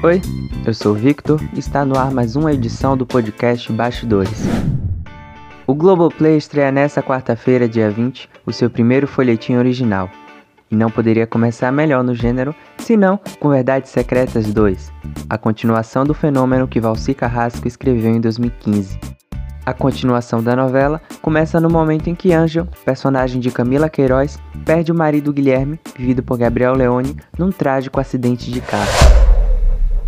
Oi, eu sou o Victor e está no ar mais uma edição do podcast Bastidores. O Globoplay estreia nesta quarta-feira, dia 20, o seu primeiro folhetim original. E não poderia começar melhor no gênero, senão com Verdades Secretas 2, a continuação do fenômeno que Valci Carrasco escreveu em 2015. A continuação da novela começa no momento em que Angel, personagem de Camila Queiroz, perde o marido Guilherme, vivido por Gabriel Leone, num trágico acidente de carro.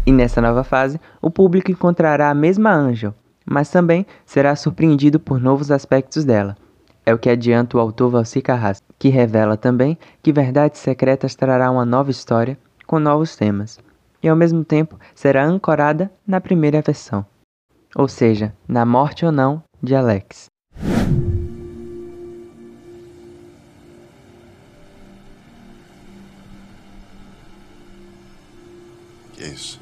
E nessa nova fase, o público encontrará a mesma Angel, mas também será surpreendido por novos aspectos dela. É o que adianta o autor Valci Carrasco, que revela também que Verdades Secretas trará uma nova história com novos temas, e ao mesmo tempo será ancorada na primeira versão ou seja, na morte ou não de Alex. Que é isso?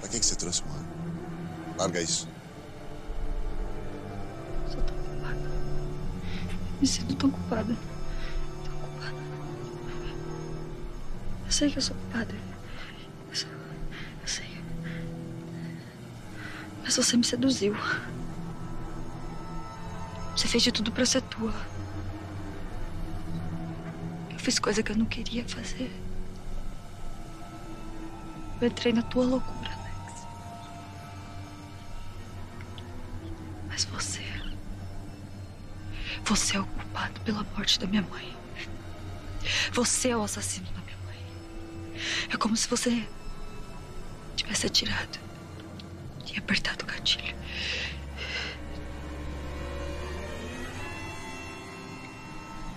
Pra que, que você trouxe, mano? Larga isso. Sou tão culpada. Me sinto tão culpada. Tão culpada. Eu sei que eu sou culpada. Mas você me seduziu. Você fez de tudo pra ser tua. Eu fiz coisa que eu não queria fazer. Eu entrei na tua loucura, Alex. Mas você. Você é o culpado pela morte da minha mãe. Você é o assassino da minha mãe. É como se você tivesse atirado e apertado o gatilho.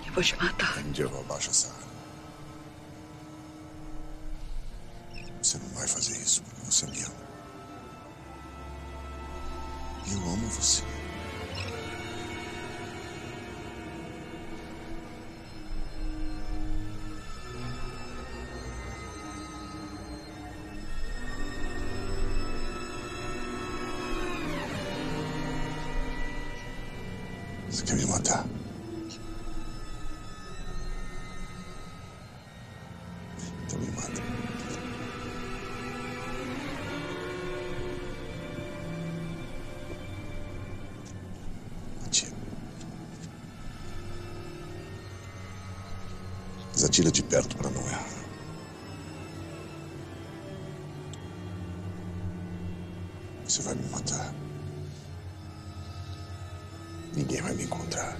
Eu vou te matar. Angel, abaixa essa arma. Você não vai fazer isso porque você me ama. Eu amo você. Você quer me matar? Então me mata. Atira. Mas atira de perto para não errar. Você vai me matar. Ninguém vai me encontrar.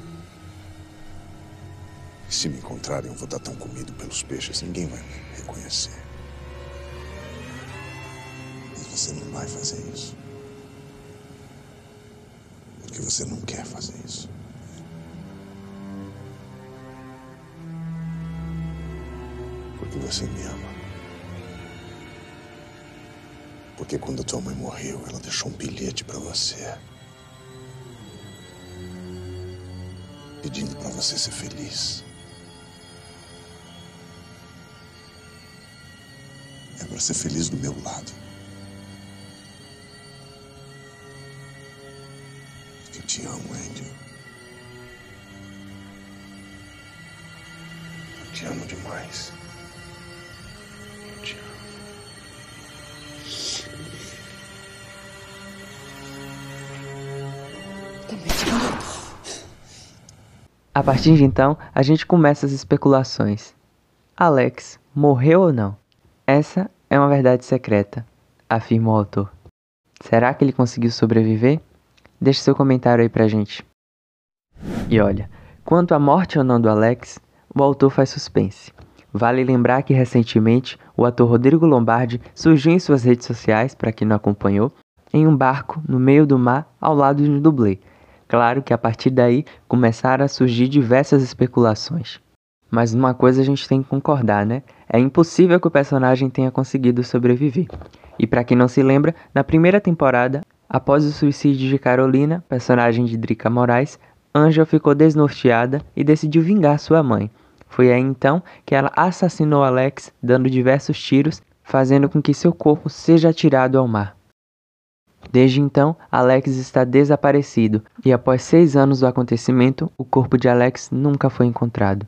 Se me encontrarem, eu vou estar tão comido pelos peixes, ninguém vai me reconhecer. Mas você não vai fazer isso. Porque você não quer fazer isso. Porque você me ama. Porque quando tua mãe morreu, ela deixou um bilhete para você. Pedindo para você ser feliz. É para ser feliz do meu lado. Eu te amo, Angel. Eu te amo demais. A partir de então, a gente começa as especulações. Alex morreu ou não? Essa é uma verdade secreta, afirma o autor. Será que ele conseguiu sobreviver? Deixe seu comentário aí pra gente. E olha, quanto à morte ou não do Alex, o autor faz suspense. Vale lembrar que recentemente o ator Rodrigo Lombardi surgiu em suas redes sociais, para quem não acompanhou, em um barco no meio do mar ao lado de um dublê. Claro que a partir daí começaram a surgir diversas especulações. Mas uma coisa a gente tem que concordar, né? É impossível que o personagem tenha conseguido sobreviver. E para quem não se lembra, na primeira temporada, após o suicídio de Carolina, personagem de Drica Moraes, Angel ficou desnorteada e decidiu vingar sua mãe. Foi aí então que ela assassinou Alex, dando diversos tiros, fazendo com que seu corpo seja atirado ao mar. Desde então, Alex está desaparecido e após seis anos do acontecimento, o corpo de Alex nunca foi encontrado.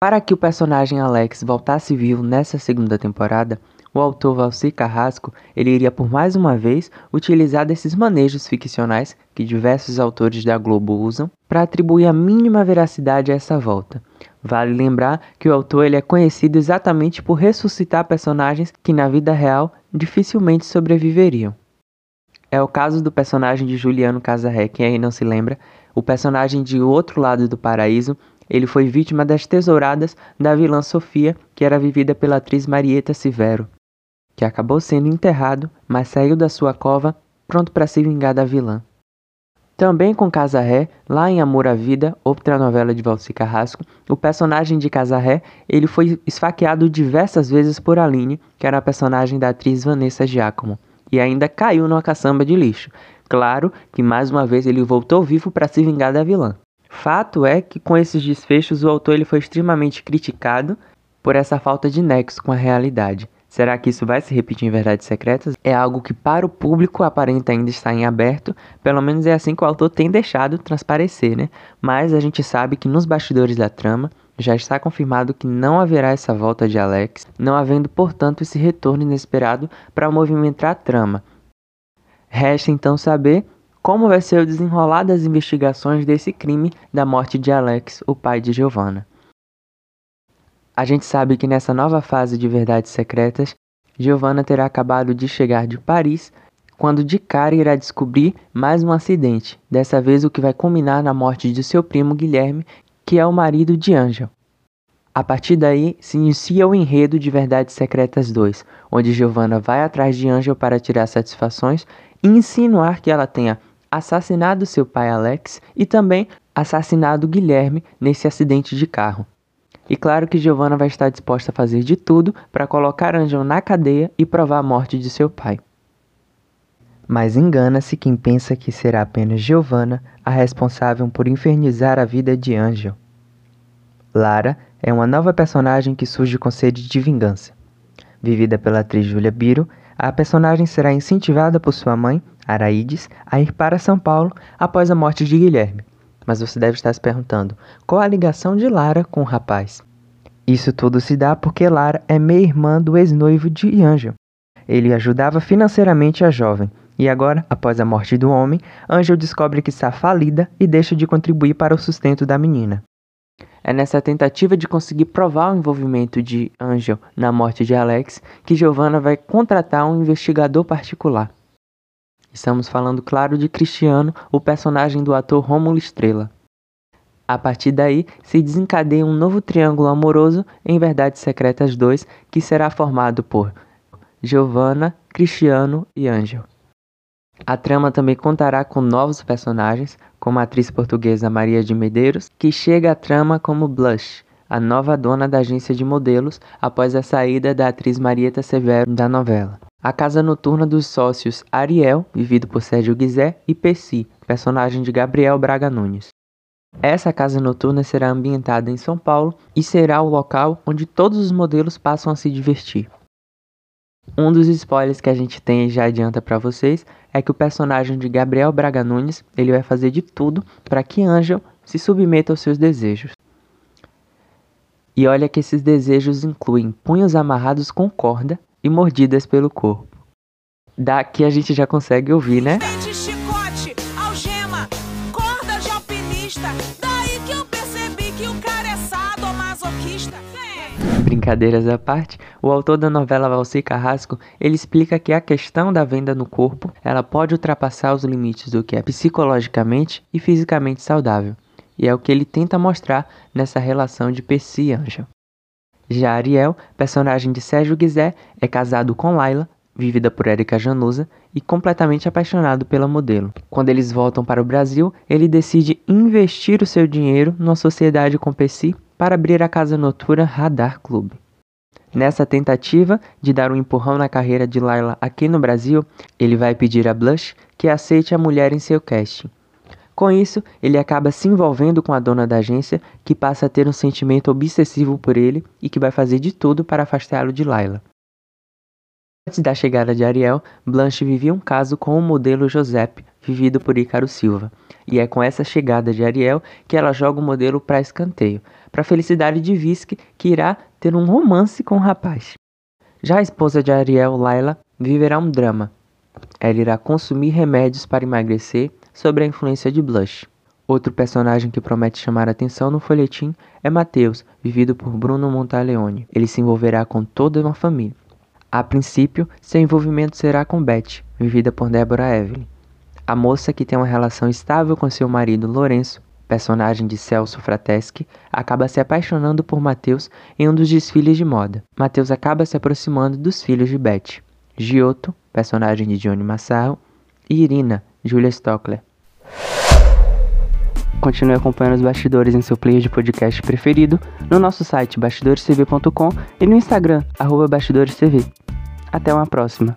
Para que o personagem Alex voltasse vivo nessa segunda temporada, o autor Valci Carrasco ele iria por mais uma vez utilizar desses manejos ficcionais que diversos autores da Globo usam para atribuir a mínima veracidade a essa volta. Vale lembrar que o autor ele é conhecido exatamente por ressuscitar personagens que na vida real dificilmente sobreviveriam. É o caso do personagem de Juliano Casarré, quem aí não se lembra, o personagem de Outro Lado do Paraíso, ele foi vítima das tesouradas da vilã Sofia, que era vivida pela atriz Marieta Severo que acabou sendo enterrado, mas saiu da sua cova pronto para se vingar da vilã. Também com Casarré, lá em Amor à Vida, outra novela de Valci Carrasco, o personagem de Casarré, ele foi esfaqueado diversas vezes por Aline, que era a personagem da atriz Vanessa Giacomo, e ainda caiu numa caçamba de lixo. Claro que mais uma vez ele voltou vivo para se vingar da vilã. Fato é que com esses desfechos o autor ele foi extremamente criticado por essa falta de nexo com a realidade. Será que isso vai se repetir em Verdades Secretas? É algo que para o público aparenta ainda estar em aberto, pelo menos é assim que o autor tem deixado transparecer, né? Mas a gente sabe que nos bastidores da trama já está confirmado que não haverá essa volta de Alex, não havendo, portanto, esse retorno inesperado para movimentar a trama. Resta então saber como vai ser o desenrolar das investigações desse crime da morte de Alex, o pai de Giovanna. A gente sabe que nessa nova fase de Verdades Secretas, Giovanna terá acabado de chegar de Paris quando de cara irá descobrir mais um acidente, dessa vez o que vai culminar na morte de seu primo Guilherme, que é o marido de Angel. A partir daí se inicia o enredo de Verdades Secretas 2, onde Giovanna vai atrás de Angel para tirar satisfações e insinuar que ela tenha assassinado seu pai Alex e também assassinado Guilherme nesse acidente de carro. E claro que Giovanna vai estar disposta a fazer de tudo para colocar Angel na cadeia e provar a morte de seu pai. Mas engana-se quem pensa que será apenas Giovanna a responsável por infernizar a vida de Angel. Lara é uma nova personagem que surge com sede de vingança. Vivida pela atriz Julia Biro, a personagem será incentivada por sua mãe, Araides, a ir para São Paulo após a morte de Guilherme, mas você deve estar se perguntando: qual a ligação de Lara com o rapaz? Isso tudo se dá porque Lara é meia-irmã do ex-noivo de Angel. Ele ajudava financeiramente a jovem, e agora, após a morte do homem, Angel descobre que está falida e deixa de contribuir para o sustento da menina. É nessa tentativa de conseguir provar o envolvimento de Angel na morte de Alex que Giovanna vai contratar um investigador particular. Estamos falando, claro, de Cristiano, o personagem do ator Rômulo Estrela. A partir daí, se desencadeia um novo triângulo amoroso em Verdades Secretas 2, que será formado por Giovanna, Cristiano e Angel. A trama também contará com novos personagens, como a atriz portuguesa Maria de Medeiros, que chega à trama como Blush, a nova dona da agência de modelos após a saída da atriz Marieta Severo da novela. A casa noturna dos sócios Ariel, vivido por Sérgio Guizé, e Pessi, personagem de Gabriel Braga Nunes. Essa casa noturna será ambientada em São Paulo e será o local onde todos os modelos passam a se divertir. Um dos spoilers que a gente tem e já adianta para vocês é que o personagem de Gabriel Braga Nunes ele vai fazer de tudo para que Angel se submeta aos seus desejos. E olha que esses desejos incluem punhos amarrados com corda e mordidas pelo corpo. Daqui a gente já consegue ouvir, né? Brincadeiras à parte, o autor da novela Valci Carrasco, ele explica que a questão da venda no corpo, ela pode ultrapassar os limites do que é psicologicamente e fisicamente saudável. E é o que ele tenta mostrar nessa relação de Percy e Angel. Já Ariel, personagem de Sérgio Guizé, é casado com Laila, vivida por Erika Januza, e completamente apaixonado pela modelo. Quando eles voltam para o Brasil, ele decide investir o seu dinheiro numa sociedade com Pessi para abrir a casa noturna Radar Club. Nessa tentativa de dar um empurrão na carreira de Laila aqui no Brasil, ele vai pedir a Blush que aceite a mulher em seu casting. Com isso, ele acaba se envolvendo com a dona da agência, que passa a ter um sentimento obsessivo por ele e que vai fazer de tudo para afastá-lo de Layla. Antes da chegada de Ariel, Blanche vivia um caso com o modelo Giuseppe, vivido por Ícaro Silva. E é com essa chegada de Ariel que ela joga o modelo para escanteio, para felicidade de Visque, que irá ter um romance com o rapaz. Já a esposa de Ariel, Laila, viverá um drama. Ela irá consumir remédios para emagrecer sob a influência de Blush. Outro personagem que promete chamar a atenção no folhetim é Mateus, vivido por Bruno Montaleone. Ele se envolverá com toda uma família. A princípio, seu envolvimento será com Beth, vivida por Deborah Evelyn. A moça que tem uma relação estável com seu marido Lourenço, personagem de Celso Frateschi, acaba se apaixonando por Mateus em um dos desfiles de moda. Mateus acaba se aproximando dos filhos de Beth, Giotto, personagem de Johnny Massaro, e Irina, Julia Stockler. Continue acompanhando os bastidores em seu player de podcast preferido, no nosso site bastidorestv.com e no Instagram, arroba bastidorestv. Até uma próxima!